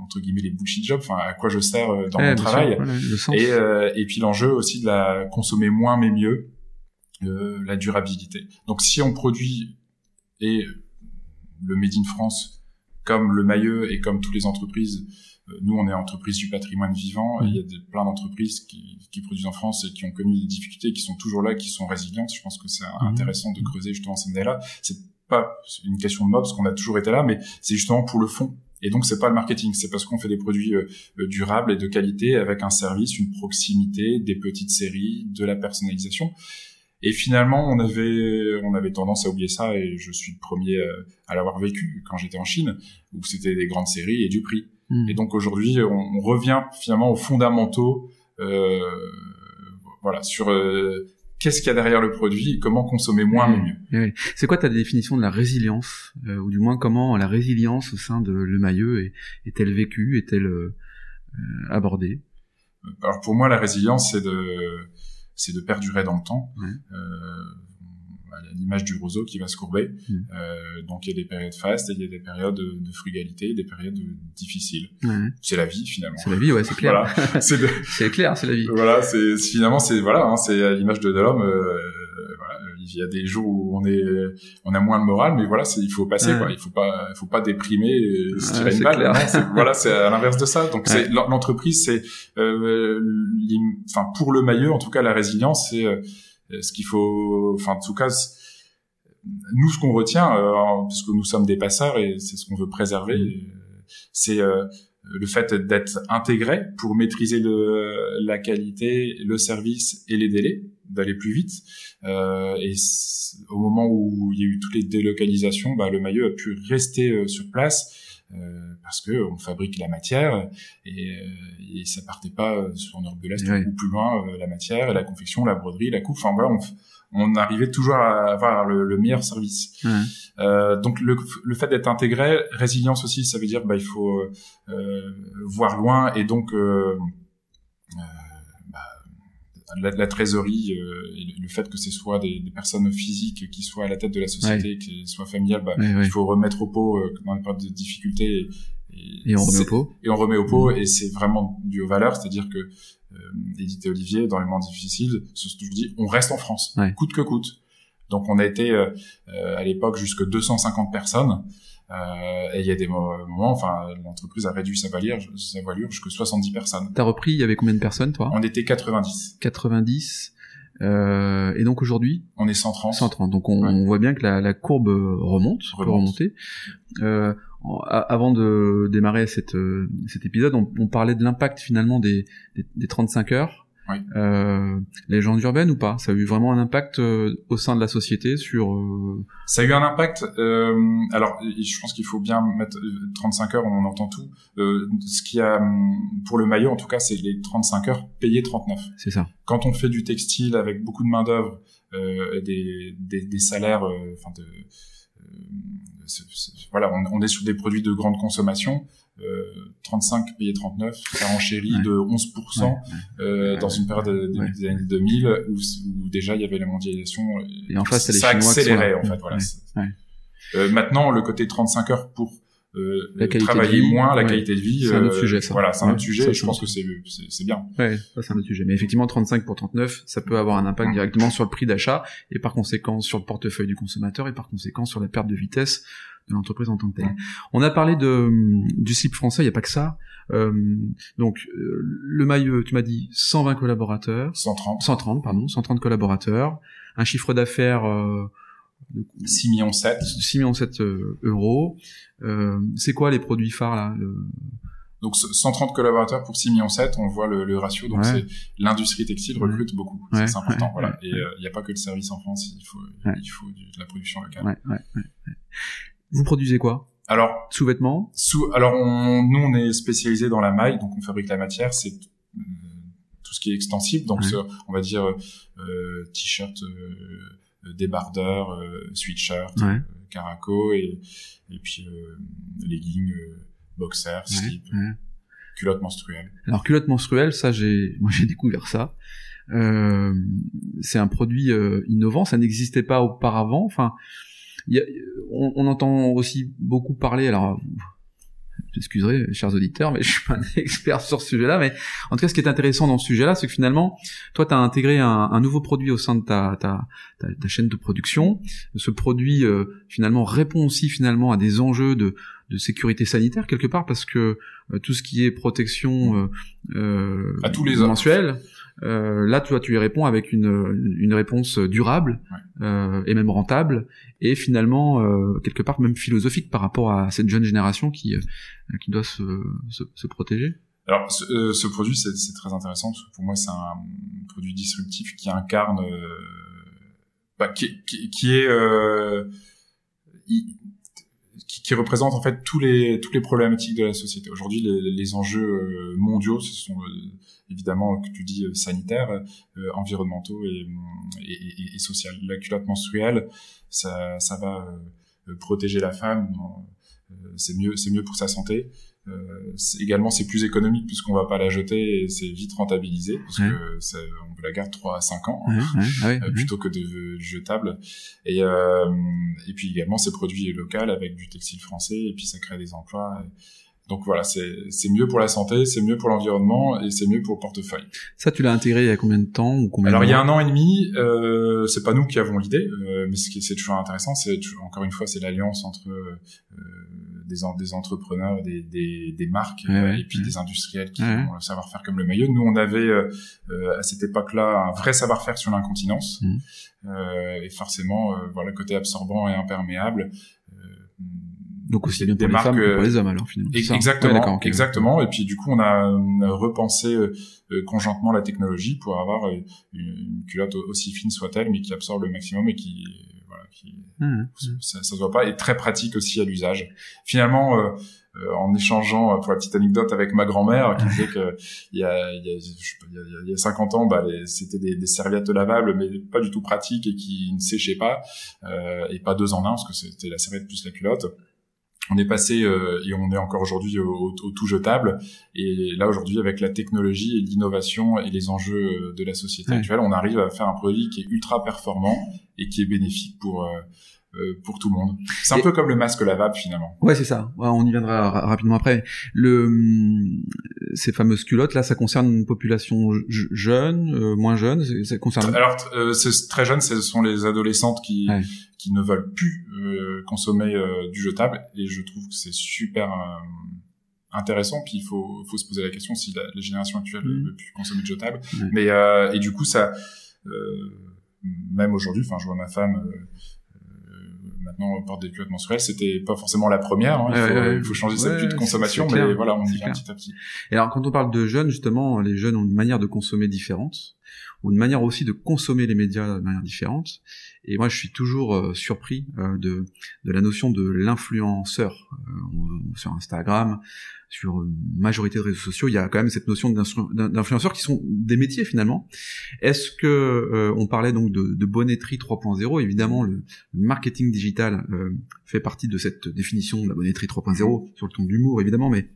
entre guillemets les bullshit jobs enfin à quoi je sers dans eh, mon travail. sûr, et euh, et puis l'enjeu aussi de la consommer moins mais mieux euh, la durabilité. Donc si on produit et le Made in France comme le Maillot et comme toutes les entreprises, euh, nous on est entreprise du patrimoine vivant, mmh. et il y a des, plein d'entreprises qui, qui, produisent en France et qui ont connu des difficultés, qui sont toujours là, qui sont résilientes. Je pense que c'est mmh. intéressant de creuser justement cette année-là. C'est pas une question de mob, parce qu'on a toujours été là, mais c'est justement pour le fond. Et donc c'est pas le marketing, c'est parce qu'on fait des produits euh, durables et de qualité avec un service, une proximité, des petites séries, de la personnalisation. Et finalement, on avait, on avait tendance à oublier ça, et je suis le premier euh, à l'avoir vécu quand j'étais en Chine, où c'était des grandes séries et du prix. Mmh. Et donc aujourd'hui, on, on, revient finalement aux fondamentaux, euh, voilà, sur euh, qu'est-ce qu'il y a derrière le produit et comment consommer moins mmh. mais mieux. Mmh. C'est quoi ta définition de la résilience, euh, ou du moins comment la résilience au sein de Le Maillot est, est-elle vécue, est-elle euh, abordée? Alors pour moi, la résilience, c'est de c'est de perdurer dans le temps. Euh, à l'image du roseau qui va se courber. Mmh. Euh, donc il y a des périodes fastes et il y a des périodes de, frugalité, des périodes difficiles. C'est la vie finalement. C'est la vie, ouais, c'est clair. voilà. c'est de... clair, c'est la vie. Voilà, c'est finalement c'est voilà, hein, c'est à l'image de, de l'homme. Euh, il y a des jours où on est, on a moins de morale, mais voilà, c'est, il faut passer, quoi. Il faut pas, il faut pas déprimer, et se tirer une balle. voilà, c'est à l'inverse de ça. Donc, c'est, l'entreprise, c'est, euh, enfin, pour le maillot, en tout cas, la résilience, c'est euh, ce qu'il faut, enfin, en tout cas, nous, ce qu'on retient, euh, puisque nous sommes des passeurs et c'est ce qu'on veut préserver, c'est euh, le fait d'être intégré pour maîtriser le, la qualité, le service et les délais, d'aller plus vite. Euh, et au moment où il y a eu toutes les délocalisations, bah, le maillot a pu rester euh, sur place. Euh, parce que on fabrique la matière et, euh, et ça partait pas sur Europe de l'Est ou plus loin la matière, la confection, la broderie, la coupe. Enfin voilà, on, on arrivait toujours à avoir le, meilleur service. Euh, donc le, le fait d'être intégré, résilience aussi, ça veut dire bah il faut euh, voir loin et donc euh, euh la, la, trésorerie, euh, le fait que ce soit des, des, personnes physiques qui soient à la tête de la société, qui soient familiales, bah, il faut remettre au pot euh, dans les périodes de difficultés. Et, et, on remet au pot. Et on remet au pot, et c'est vraiment dû aux valeurs, c'est-à-dire que euh, Edith et Olivier, dans les moments difficiles, je vous dis, on reste en France, coûte que coûte. Donc on a été euh, euh à l'époque jusque 250 personnes. Euh, et il y a des moments, enfin, l'entreprise a réduit sa valeur, sa voilure jusqu'à 70 personnes. T'as repris, il y avait combien de personnes, toi? On était 90. 90. Euh, et donc aujourd'hui? On est 130. 130. Donc on, on voit bien que la, la courbe remonte, remonte. peut remonter. Euh, avant de démarrer cette, euh, cet épisode, on, on parlait de l'impact finalement des, des, des 35 heures. Oui. Euh, légende urbaine ou pas? Ça a eu vraiment un impact euh, au sein de la société sur. Euh... Ça a eu un impact. Alors, je pense qu'il faut bien mettre 35 heures. On en entend tout. ce qui a pour le maillot, en tout cas, c'est les 35 heures payées 39. C'est ça. Quand on fait du textile avec beaucoup de main d'œuvre, des, des, des, salaires, enfin de voilà, on, est sur des produits de grande consommation. Euh, 35 payé 39, ça renchérit de 11% euh, dans une période des années 2000 où, où, déjà il y avait la mondialisation. Et en face, ça accélérait en fait. Voilà. Euh, maintenant, le côté 35 heures pour euh, la travailler moins, la qualité de vie. C'est un autre euh, sujet, ça. Voilà, c'est un autre sujet. je pense que c'est c'est bien. Ouais, ça c'est un autre sujet. Mais effectivement, 35 pour 39, ça peut avoir un impact directement sur le prix d'achat et par conséquent sur le portefeuille du consommateur et par conséquent sur la perte de vitesse de l'entreprise en tant que telle. On a parlé de du slip français, il y a pas que ça. Euh, donc euh, le maillot, tu m'as dit 120 collaborateurs, 130, 130 pardon, 130 collaborateurs, un chiffre d'affaires euh, 6 millions 7 6 millions 7 euh, euros. Euh, c'est quoi les produits phares là donc 130 collaborateurs pour 6 millions 7, on voit le, le ratio. Donc c'est l'industrie textile recrute beaucoup, c'est important. voilà. Et il n'y a pas que le service en France, il faut il faut de la production locale. Vous produisez quoi? Alors sous-vêtements. Sous alors on, nous on est spécialisé dans la maille, donc on fabrique la matière. C'est euh, tout ce qui est extensible, donc on va dire euh, t-shirt, euh, débardeur, euh, sweatshirt, ouais. Euh, caraco et et puis euh, leggings, boxers, slip, culotte menstruelle. Alors culotte menstruelle, ça j'ai moi j'ai découvert ça. Euh, c'est un produit innovant, ça n'existait pas auparavant. Enfin, on, on, entend aussi beaucoup parler, alors j'excuserai, chers auditeurs, mais je suis pas un expert sur ce sujet-là, mais en tout cas, ce qui est intéressant dans ce sujet-là, c'est que finalement, toi, tu as intégré un, un, nouveau produit au sein de ta, ta, ta, chaîne de production. Ce produit, euh, finalement, répond aussi finalement à des enjeux de, de sécurité sanitaire quelque part, parce que euh, tout ce qui est protection euh, à tous les mensuelle, euh, là, tu vois, tu y réponds avec une, une réponse durable euh, et même rentable, et finalement euh, quelque part même philosophique par rapport à cette jeune génération qui euh, qui doit se, se, se protéger. Alors, ce, euh, ce produit, c'est très intéressant parce que pour moi, c'est un produit disruptif qui incarne, bah, qui, qui, qui, est qui, représente en fait tous les toutes les problématiques de la société. Aujourd'hui, les, les, enjeux mondiaux, ce sont évidemment, que tu dis euh, sanitaires, euh, environnementaux et, et, et, et social. La culotte menstruelle, ça, ça va euh, protéger la femme. c'est mieux, c'est mieux pour sa santé. Euh, également, c'est plus économique puisqu'on va pas la jeter et c'est vite rentabilisé parce que on la garde 3 à 5 ans plutôt que de, jetable. Et, euh, et puis également, c'est produit local avec du textile français et puis ça crée des emplois. Donc voilà, c'est mieux pour la santé, c'est mieux pour l'environnement et c'est mieux pour le portefeuille. Ça, tu l'as intégré il y a combien de temps ou combien Alors il y a un an et demi, euh, c'est pas nous qui avons l'idée, euh, mais ce qui c'est toujours intéressant, c'est encore une fois c'est l'alliance entre euh, des, des entrepreneurs, des, des, des marques et puis des industriels qui ont le savoir-faire comme le maillot. Nous on avait euh, à cette époque-là un vrai savoir-faire sur l'incontinence mmh. et forcément voilà côté absorbant et imperméable donc aussi bien pour les femmes que pour les hommes alors finalement. Exactement, exactement. Et puis du coup on a, repensé euh, euh, conjointement la technologie pour avoir euh, une, culotte aussi fine soit-elle, mais qui absorbe le maximum et qui voilà, qui mmh, mmh. ça, ça se voit pas, et très pratique aussi à l'usage. Finalement. en échangeant pour la petite anecdote avec ma grand-mère qui disait que il y a il y a, il y a 50 ans bah c'était des, des, serviettes lavables mais pas du tout pratiques et qui ne séchaient pas euh, et pas deux en un parce que c'était la serviette plus la culotte on est passé euh, et on est encore aujourd'hui au, tout jetable. Et là aujourd'hui, avec la technologie et l'innovation et les enjeux euh, de la société actuelle, on arrive à faire un produit qui est ultra performant et qui est bénéfique pour euh, euh, pour tout le monde. C'est un peu comme le masque lavable finalement. Ouais, c'est ça. on y viendra rapidement après. Le hum, ces fameuses culottes là, ça concerne une population jeune, euh, moins jeune. Ça concerne. Alors euh, c'est très jeune, ce sont les adolescentes qui qui ne veulent plus consommer du jetable et je trouve que c'est super intéressant puis il faut faut se poser la question si la, les générations actuelles mmh. ne veulent plus consommer du jetable mais et du coup ça même aujourd'hui enfin je vois ma femme maintenant on porte des culottes menstruelles. C'était pas forcément la première. Hein. Il, faut, changer cette habitude de consommation, mais voilà, on y vient petit à petit. Et alors, quand on parle de jeunes, justement, les jeunes ont une manière de consommer différente, ont une manière aussi de consommer les médias de manière différente. Et moi, je suis toujours euh, surpris euh, de, de la notion de l'influenceur euh, sur Instagram, sur une majorité de réseaux sociaux. Il y a quand même cette notion d'influenceurs qui sont des métiers finalement. Est-ce que on parlait donc de, de bonneterie 3.0 Évidemment, le, marketing digital fait partie de cette définition de la bonneterie 3.0 sur le ton de l'humour, évidemment, mais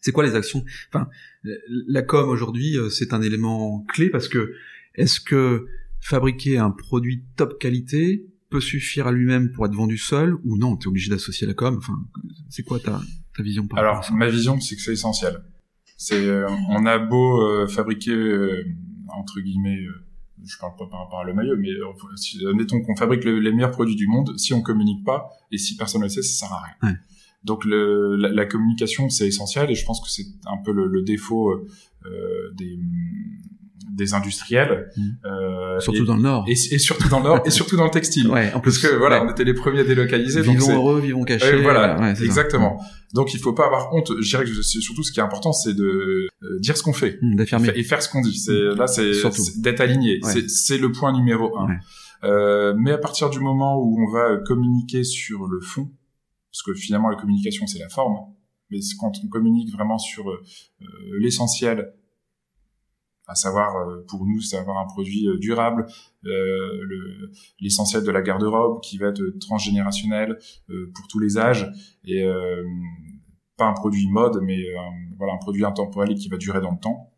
c'est quoi les actions? Enfin, la com aujourd'hui, c'est un élément clé parce que est-ce que fabriquer un produit top qualité peut suffire à lui-même pour être vendu seul ou non Tu es obligé d'associer la com. Enfin, c'est quoi ta, ta vision par Alors, ma vision, c'est que c'est essentiel. C'est, euh, on a beau euh, fabriquer euh, entre guillemets, je parle pas par rapport à le maillot, mais si, admettons qu'on fabrique les meilleurs produits du monde, si on communique pas et si personne ne le sait, ça sert à rien. Donc le, la, communication c'est essentiel et je pense que c'est un peu le, le défaut des des industriels. Mmh. Euh, surtout dans le Nord. Et, et, surtout dans le Nord, et surtout dans le textile. Ouais, en plus, Parce que voilà, on était les premiers à délocaliser. Vivons heureux, vivons cachés. voilà, exactement. Donc il faut pas avoir honte. Je dirais que surtout ce qui est important, c'est de euh, dire ce qu'on fait. Mmh, d'affirmer. Et faire ce qu'on dit. C'est. Là, c'est d'être aligné. C'est le point numéro un. Euh, mais à partir du moment où on va communiquer sur le fond, parce que finalement la communication c'est la forme, mais quand on communique vraiment sur euh, l'essentiel à savoir euh, pour nous c'est avoir un produit euh, durable, euh, l'essentiel de la garde-robe qui va être transgénérationnel pour tous les âges et pas un produit mode mais voilà un produit intemporel qui va durer dans le temps,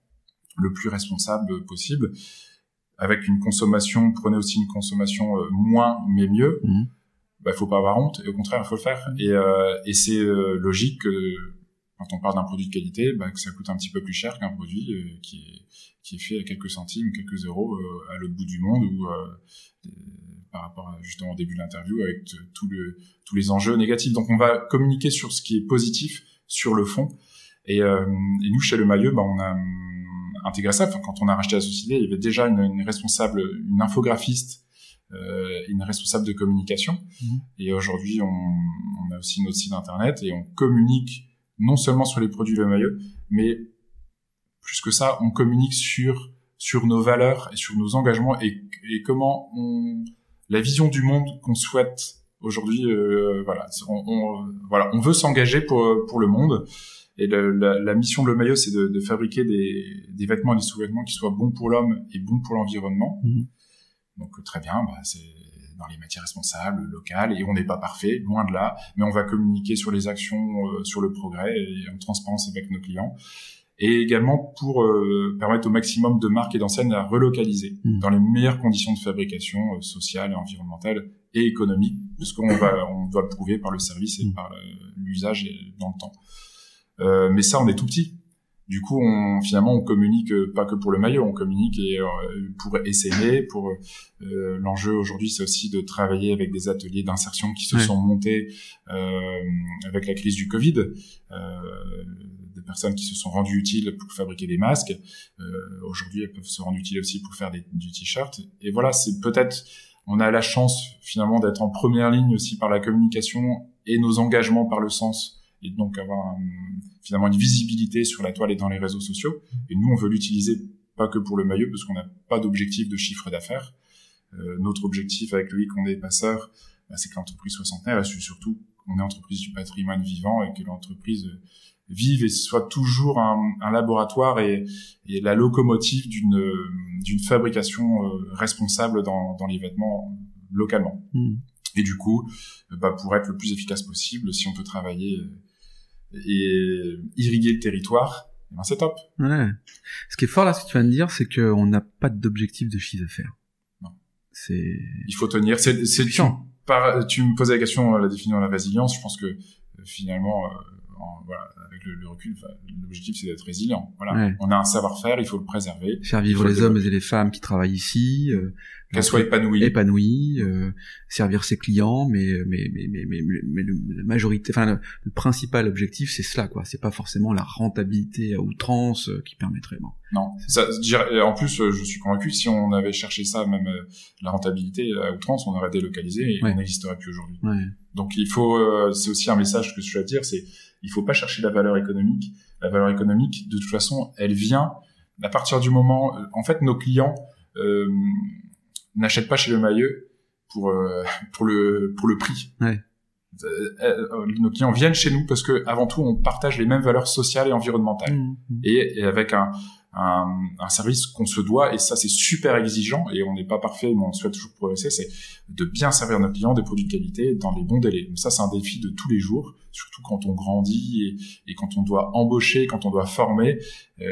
le plus responsable possible avec une consommation, prenez aussi une consommation moins mais mieux. Mmh. Bah, faut pas avoir honte et au contraire il faut le faire et, et c'est logique que quand on parle d'un produit de qualité, bah, que ça coûte un petit peu plus cher qu'un produit euh, qui, est, qui est fait à quelques centimes, quelques euros euh, à l'autre bout du monde ou euh, par rapport à, justement au début de l'interview avec tout le, tous les enjeux négatifs. Donc on va communiquer sur ce qui est positif, sur le fond. Et, et nous, chez Le Maillot, bah, on a hum, intégré ça. Enfin, quand on a racheté la société, il y avait déjà une, une responsable, une infographiste euh, une responsable de communication. Mmh. Et aujourd'hui, on, on, a aussi notre site internet et on communique non seulement sur les produits Le Maillot, mais plus que ça, on communique sur sur nos valeurs et sur nos engagements et, et comment on la vision du monde qu'on souhaite aujourd'hui. Euh, voilà, on, on, voilà, on veut s'engager pour pour le monde. Et la, la, mission de Le Maillot, c'est de, de, fabriquer des, des vêtements et des sous-vêtements qui soient bons pour l'homme et bons pour l'environnement. Mmh. Donc très bien, bah, c'est dans les matières responsables, locales, et on n'est pas parfait, loin de là, mais on va communiquer sur les actions, euh, sur le progrès et en transparence avec nos clients. Et également pour euh, permettre au maximum de marques et d'enseignes à relocaliser mmh. dans les meilleures conditions de fabrication euh, sociale et environnementale et économique, parce qu'on va, on doit le prouver par le service et mmh. par l'usage dans le temps. Euh, mais ça, on est tout petit. Du coup, on, finalement, on communique pas que pour le maillot, on communique et, pour essayer. Pour l'enjeu aujourd'hui, c'est aussi de travailler avec des ateliers d'insertion qui se sont montés avec la crise du Covid des personnes qui se sont rendues utiles pour fabriquer des masques. Euh, Aujourd'hui, elles peuvent se rendre utiles aussi pour faire des, du t-shirt. Et voilà, c'est peut-être, on a la chance finalement d'être en première ligne aussi par la communication et nos engagements par le sens et donc avoir finalement une visibilité sur la toile et dans les réseaux sociaux. Et nous, on veut l'utiliser pas que pour le maillot parce qu'on n'a pas d'objectif de chiffre d'affaires. Euh, notre objectif avec Loïc, on est passeur, bah, c'est que l'entreprise soit centenaire et surtout on est entreprise du patrimoine vivant et que l'entreprise vive et soit toujours un, un laboratoire et, et, la locomotive d'une d'une fabrication euh, responsable dans, dans les vêtements localement. Hmm. Et du coup, bah, pour être le plus efficace possible, si on peut travailler et irriguer le territoire, eh ben c'est top. Ouais. Ce qui est fort là, ce que tu viens de dire, c'est qu'on n'a pas d'objectif de chiffre d'affaires. Non. C'est. Il faut tenir. C'est, c'est tu, par, tu me posais la question, la définition de la résilience. Je pense que finalement, euh, voilà, avec le, recul, l'objectif c'est d'être résilient. Voilà, on a un savoir-faire, il faut le préserver. Faire vivre les hommes et les femmes qui travaillent ici, euh, qu'elles soient épanouies, épanouies, euh, servir ses clients, mais mais mais mais mais, mais la majorité, enfin le, principal objectif c'est cela quoi. C'est pas forcément la rentabilité à outrance euh, qui permettrait. Bon. Non, ça, en plus je suis convaincu si on avait cherché ça, même la rentabilité à outrance, on aurait délocalisé et on n'existerait plus aujourd'hui. Donc il faut, c'est aussi un message que je veux dire, c'est il faut pas chercher la valeur économique. La valeur économique, de toute façon, elle vient à partir du moment. Euh, en fait, nos clients euh, n'achètent pas chez le mailleux pour euh, pour le pour le prix. Ouais. Euh, nos clients viennent chez nous parce que avant tout, on partage les mêmes valeurs sociales et environnementales, mmh, mmh. Et, et, avec un un, un service qu'on se doit et ça c'est super exigeant et on n'est pas parfait mais on souhaite toujours progresser c'est de bien servir nos clients des produits de qualité dans les bons délais ça c'est un défi de tous les jours surtout quand on grandit et, et quand on doit embaucher quand on doit former euh,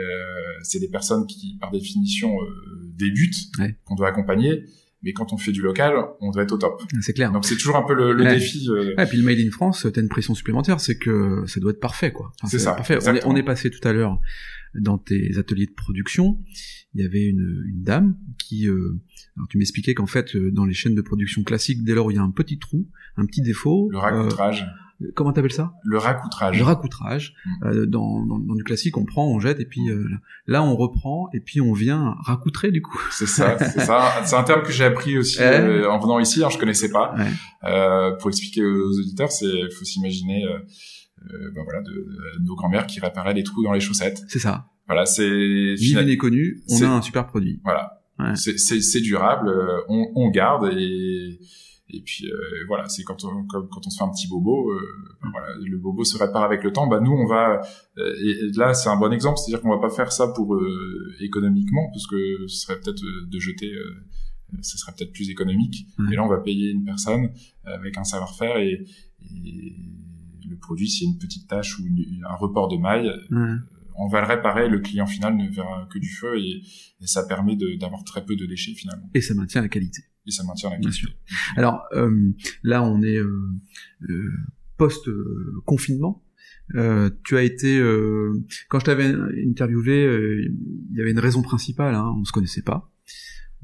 c'est des personnes qui par définition euh, débutent qu'on doit accompagner mais quand on fait du local, on doit être au top. C'est clair. Donc c'est toujours un peu le, le défi. Euh... Ouais, et puis le Made in France, t'as une pression supplémentaire, c'est que ça doit être parfait, quoi. c'est ça. Parfait. On est, on est, passé tout à l'heure dans tes ateliers de production, il y avait une, une dame qui, euh, alors tu m'expliquais qu'en fait euh, dans les chaînes de production classiques, dès lors où il y a un petit trou, un petit défaut, le racoutrage. Euh, comment t'appelles ça? Le racoutrage. Le racoutrage. Mm. Euh, dans, dans, dans, du classique, on prend, on jette, et puis euh, là, on reprend, et puis on vient racoutrer du coup. C'est ça, c'est ça. C'est un terme que j'ai appris aussi euh, en venant ici. Hein, je connaissais pas. Ouais. pour expliquer aux auditeurs, c'est faut s'imaginer. Ben voilà, de, de nos grand-mères qui réparaient les trous dans les chaussettes. C'est ça. Voilà, c'est Vive et connu, on a un super produit. Voilà, ouais. c'est durable, on, on garde et et puis euh, voilà, c'est quand on quand, quand, on se fait un petit bobo, euh, voilà, le bobo se répare avec le temps. Bah nous on va euh, et, là c'est un bon exemple, c'est-à-dire qu'on va pas faire ça pour euh, économiquement parce que ce serait peut-être de jeter ce serait peut-être plus économique. Et là, on va payer une personne avec un savoir-faire et, et, le produit, s'il y a une petite tâche ou un report de maille, on va le réparer, le client final ne verra que du feu et, et ça permet d'avoir très peu de déchets finalement. Et ça maintient la qualité. Et ça maintient la qualité. Alors euh, là, on est euh, euh post confinement. Euh, tu as été quand je t'avais interviewé, il y avait une raison principale. Hein, on se connaissait pas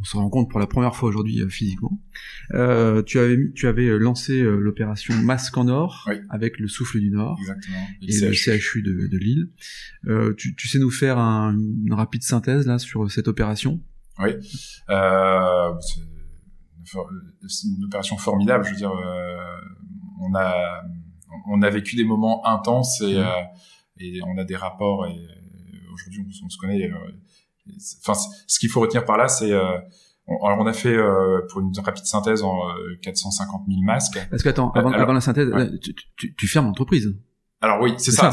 on se rencontre pour la première fois aujourd'hui euh, physiquement. Euh, tu avais tu avais euh, lancé euh, l'opération Masque en Or avec le Souffle du Nord et, le CHU de, de Lille. Euh, tu, tu, sais nous faire un, une rapide synthèse là sur cette opération? Oui, euh, c'est une opération formidable. Je veux dire, on a on a vécu des moments intenses et, et on a des rapports et aujourd'hui on, on, se connaît Enfin, ce qu'il faut retenir par là, c'est euh, alors on a fait euh, pour une rapide synthèse en 450 000 masques. Parce que attends, avant, avant la synthèse, tu, tu, tu, fermes l'entreprise. Alors oui, c'est ça.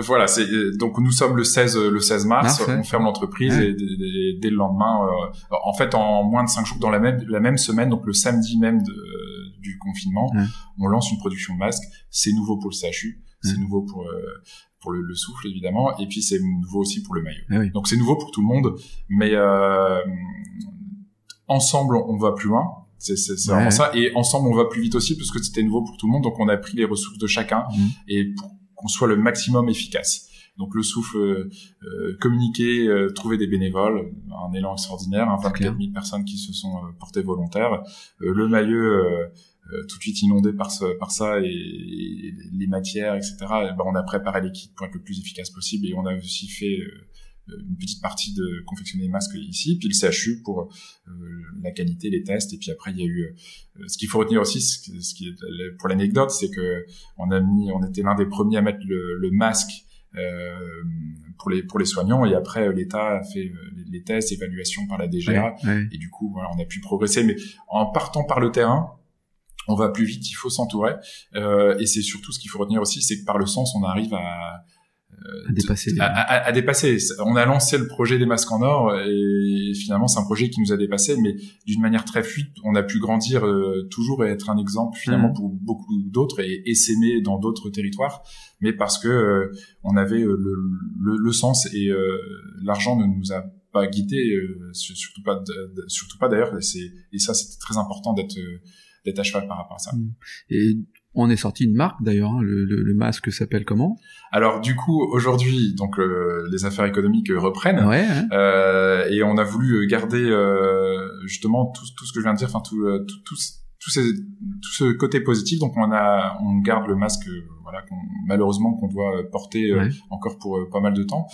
voilà, c'est donc nous sommes le 16 le 16 mars, on ferme l'entreprise et, dès le lendemain, euh, en fait en moins de cinq jours dans la même la même semaine, donc le samedi même de, du confinement, on lance une production de masques. C'est nouveau pour le CHU, c'est nouveau pour pour le, le, souffle évidemment, et puis c'est nouveau aussi pour le maillot. Ah Donc c'est nouveau pour tout le monde, mais euh, ensemble on va plus loin. C'est vraiment ça, et ensemble on va plus vite aussi parce que c'était nouveau pour tout le monde. Donc on a pris les ressources de chacun, mmh. et pour qu'on soit le maximum efficace. Donc le souffle, euh, communiquer, trouver des bénévoles, un élan extraordinaire, hein, 24 000 personnes qui se sont portées volontaires. le maillot tout de suite inondé par, ce, par ça et, les matières, etc. ben, on a préparé l'équipe pour être le plus efficace possible et on a aussi fait une petite partie de confectionner les masques ici, puis le CHU pour euh, la qualité, les tests, et puis après il y a eu euh, ce qu'il faut retenir aussi, ce qui est pour l'anecdote, c'est que on a mis, on était l'un des premiers à mettre le, le masque euh, pour les pour les soignants et après l'État a fait les, tests, évaluation par la DGA et du coup voilà on a pu progresser mais en partant par le terrain on va plus vite, il faut s'entourer euh, et c'est surtout ce qu'il faut retenir aussi, c'est que par le sens on arrive à euh, à dépasser. À, dépasser. On a lancé le projet des masques en or et finalement c'est un projet qui nous a dépassé, mais d'une manière très fluide. On a pu grandir euh, toujours et être un exemple finalement mmh. pour beaucoup d'autres et, et s'aimer dans d'autres territoires, mais parce que euh, on avait le, le, le, sens et l'argent ne nous a pas guidé, surtout pas, surtout pas d'ailleurs. Et ça c'était très important d'être d'être à cheval par rapport à ça. Mmh. Et on est sorti une marque d'ailleurs. Hein. Le, le, le, masque s'appelle comment? Alors du coup aujourd'hui, donc euh, les affaires économiques reprennent. Ouais, euh, et on a voulu garder euh, justement tout, tout, ce que je viens de dire, enfin tout, euh, tout, tout, tout, ces, tout, ce côté positif. Donc on a, on garde le masque, voilà, malheureusement qu'on doit porter encore pour pas mal de temps.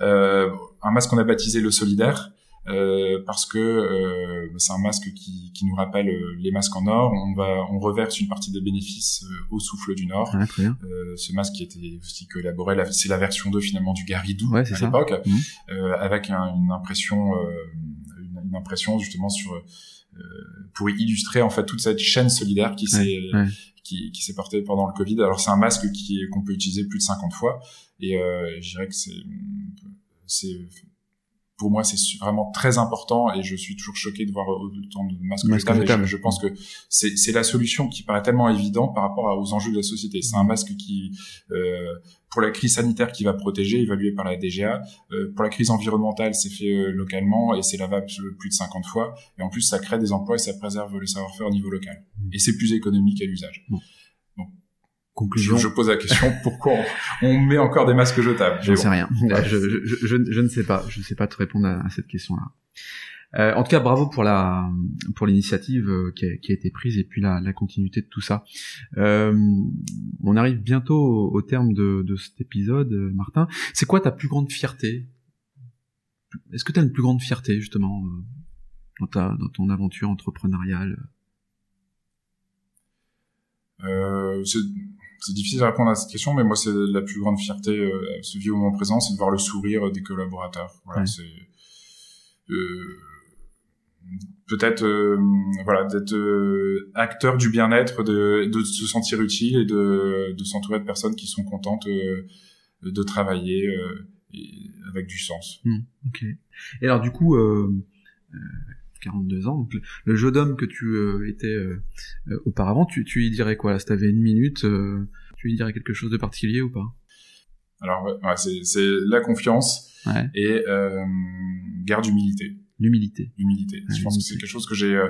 un masque qu'on a baptisé le solidaire. Euh, parce que euh, c'est un masque qui, qui, nous rappelle euh, les masques en or. On va, on reverse une partie des bénéfices au souffle du Nord. Ah, ce masque qui était aussi collaboré, c'est la version 2 finalement du Garidou ouais, à l'époque, mmh. avec une impression, une, une, impression justement sur pour illustrer en fait toute cette chaîne solidaire qui s'est qui, qui s'est portée pendant le Covid. Alors c'est un masque qui qu'on peut utiliser plus de 50 fois et je dirais que c'est c'est pour moi, c'est vraiment très important et je suis toujours choqué de voir autant de masques. Je, je, pense que c'est la solution qui paraît tellement évidente par rapport aux enjeux de la société. C'est un masque qui, euh, pour la crise sanitaire, qui va protéger, évalué par la DGA. Euh, pour la crise environnementale, c'est fait euh, localement et c'est lavable plus de 50 fois. Et en plus, ça crée des emplois et ça préserve le savoir-faire au niveau local. Mmh. Et c'est plus économique à l'usage. Conclusion. Je, pose la question pourquoi on, met encore des masques jetables? Je ne sais rien. Je, je, je, ne sais pas. Je ne sais pas te répondre à, cette question-là. Euh, en tout cas, bravo pour la pour l'initiative euh, qui, a, qui, a, été prise et puis la, la continuité de tout ça. Euh, on arrive bientôt au, terme de, de, cet épisode, Martin. C'est quoi ta plus grande fierté? Est-ce que tu as une plus grande fierté justement dans ta dans ton aventure entrepreneuriale? Euh, c'est difficile de répondre à cette question, mais moi, c'est la plus grande fierté euh, ce vieux moment présent, c'est de voir le sourire des collaborateurs. Voilà, c'est euh, peut-être euh, voilà d'être euh, acteur du bien-être, de, de se sentir utile et de, de s'entourer de personnes qui sont contentes de travailler avec du sens. Mmh, ok. Et alors du coup, 42 ans. Donc le, jeu d'homme que tu euh, étais euh, euh, auparavant, tu, tu y dirais quoi là? Si t'avais une minute, tu y dirais quelque chose de particulier ou pas? Alors ouais, c'est la confiance et garde humilité. L'humilité. L'humilité. je pense que c'est quelque chose que j'ai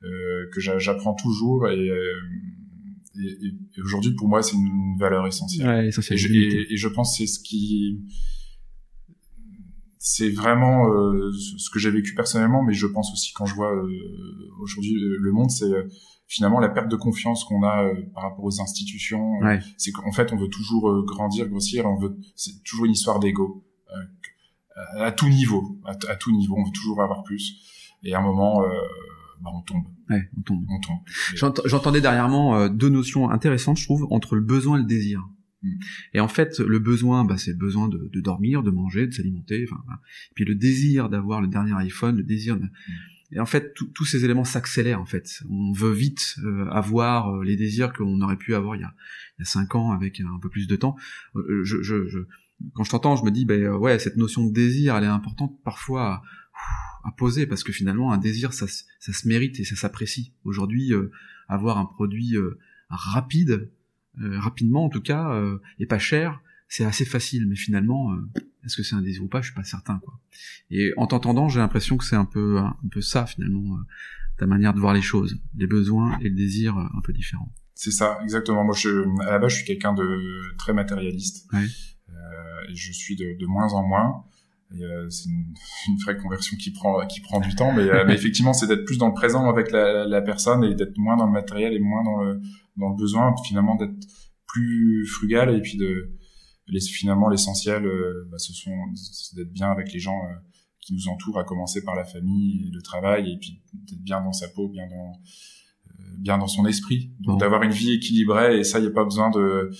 que j'apprends toujours et et, aujourd'hui pour moi c'est une valeur essentielle. Ouais, essentielle. Et, et, je pense c'est ce qui c'est vraiment euh, ce que j'ai vécu personnellement, mais je pense aussi quand je vois euh, aujourd'hui euh, le monde, c'est finalement la perte de confiance qu'on a par rapport aux institutions. C'est qu'en fait, on veut toujours grandir, grossir, on veut, c'est toujours une histoire d'ego à, tout niveau, à, tout niveau, on veut toujours avoir plus. Et à un moment, bah, on tombe. Ouais, on tombe. On tombe. J'entendais dernièrement deux notions intéressantes, je trouve, entre le besoin et le désir. Et en fait, le besoin, bah, c'est le besoin de, de, dormir, de manger, de s'alimenter. Enfin, puis le désir d'avoir le dernier iPhone, le désir. De... Et en fait, tous ces éléments s'accélèrent. En fait, on veut vite euh, avoir euh, les désirs qu'on aurait pu avoir il y a, il y a cinq ans avec un peu plus de temps. Euh, je, je, je quand je t'entends, je me dis, ben ouais, cette notion de désir, elle est importante parfois à, à poser parce que finalement, un désir, ça, ça se mérite et ça s'apprécie. Aujourd'hui, avoir un produit rapide euh, rapidement en tout cas, euh, et pas cher, c'est assez facile. Mais finalement, euh, est-ce que c'est un désir ou pas Je suis pas certain, quoi. Et en t'entendant, j'ai l'impression que c'est un peu, un peu ça finalement, ta manière de voir les choses, les besoins et le désir un peu différents. C'est ça, exactement. Moi, je, à la base, je suis quelqu'un de très matérialiste. Ouais. Euh, et je suis de, de moins en moins. Euh, c'est une, une, vraie conversion qui prend qui prend du temps, mais, euh, mais effectivement, c'est d'être plus dans le présent avec la, la personne et d'être moins dans le matériel et moins dans le dans le besoin, finalement d'être plus frugal et puis de les, finalement l'essentiel, euh, bah, ce sont d'être bien avec les gens euh, qui nous entourent, à commencer par la famille, le travail, et puis d'être bien dans sa peau, bien dans bien dans son esprit, donc d'avoir une vie équilibrée. Et ça, il n'y a pas besoin de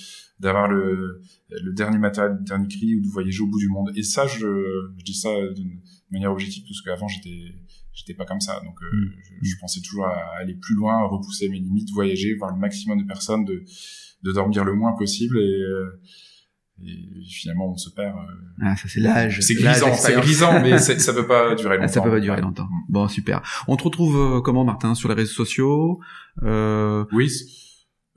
d'avoir le, le dernier matériel, le dernier cri ou de voyager au bout du monde. Et ça, je, je dis ça d'une manière objective parce qu'avant j'étais j'étais pas comme ça. Donc euh, mm. je, je, pensais toujours à aller plus loin, à repousser mes limites, voyager, voir le maximum de personnes, de de dormir le moins possible et euh, et finalement on se perd. Euh, ah, ça c'est l'âge. C'est grisant, c'est grisant, mais ça peut pas durer longtemps. Ah, ça peut pas durer longtemps. Bon, super. On te retrouve euh, comment, Martin, sur les réseaux sociaux euh... Oui.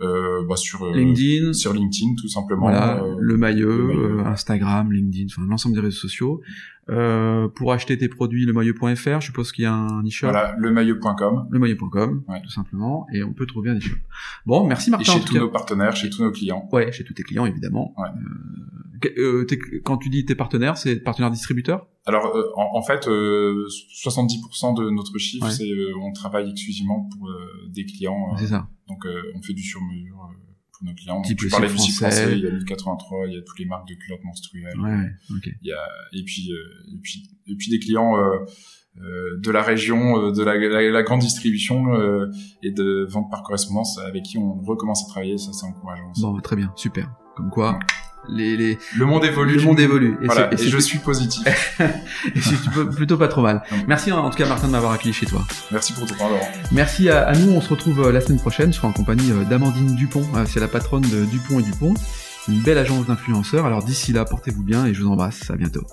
Euh, bah sur LinkedIn, sur LinkedIn tout simplement. Voilà, le maillot, Instagram, LinkedIn, enfin l'ensemble des réseaux sociaux. Euh, pour acheter tes produits, lemaillot.fr, je suppose qu'il y a un e-shop. Voilà, lemaillot.com. Lemaillot.com, ouais. tout simplement, et on peut trouver un e-shop. Bon, merci Martin. Et chez tous nos partenaires, chez tous nos clients. Ouais, chez tous tes clients évidemment. Ouais. Euh, quand tu dis tes partenaires, c'est partenaires distributeurs? Alors, euh, en, en, fait, euh, 70% de notre chiffre, c'est on travaille exclusivement pour des clients. c'est ça. Donc, on fait du sur-mesure pour nos clients. Donc, tu parlais du français, il y a 1083, il y a toutes les marques de culottes menstruelles. Ouais, okay. Il y a et puis et puis et puis des clients euh, de la région, de la, la, la grande distribution euh, et de vente par correspondance avec qui on recommence à travailler. Ça, c'est encourageant. Aussi. Bon, très bien, super. Comme quoi, les, les... le monde évolue. Le monde évolue. Et, voilà, et, je suis positif. et c'est plutôt pas trop mal. Merci en tout cas Martin de m'avoir accueilli chez toi. Merci pour ton temps Laurent. Merci à, à, nous. On se retrouve euh, la semaine prochaine. Je serai en compagnie euh, d'Amandine Dupont. Euh, c'est la patronne de Dupont et Dupont. Une belle agence d'influenceurs. Alors d'ici là, portez-vous bien et je vous embrasse. À bientôt.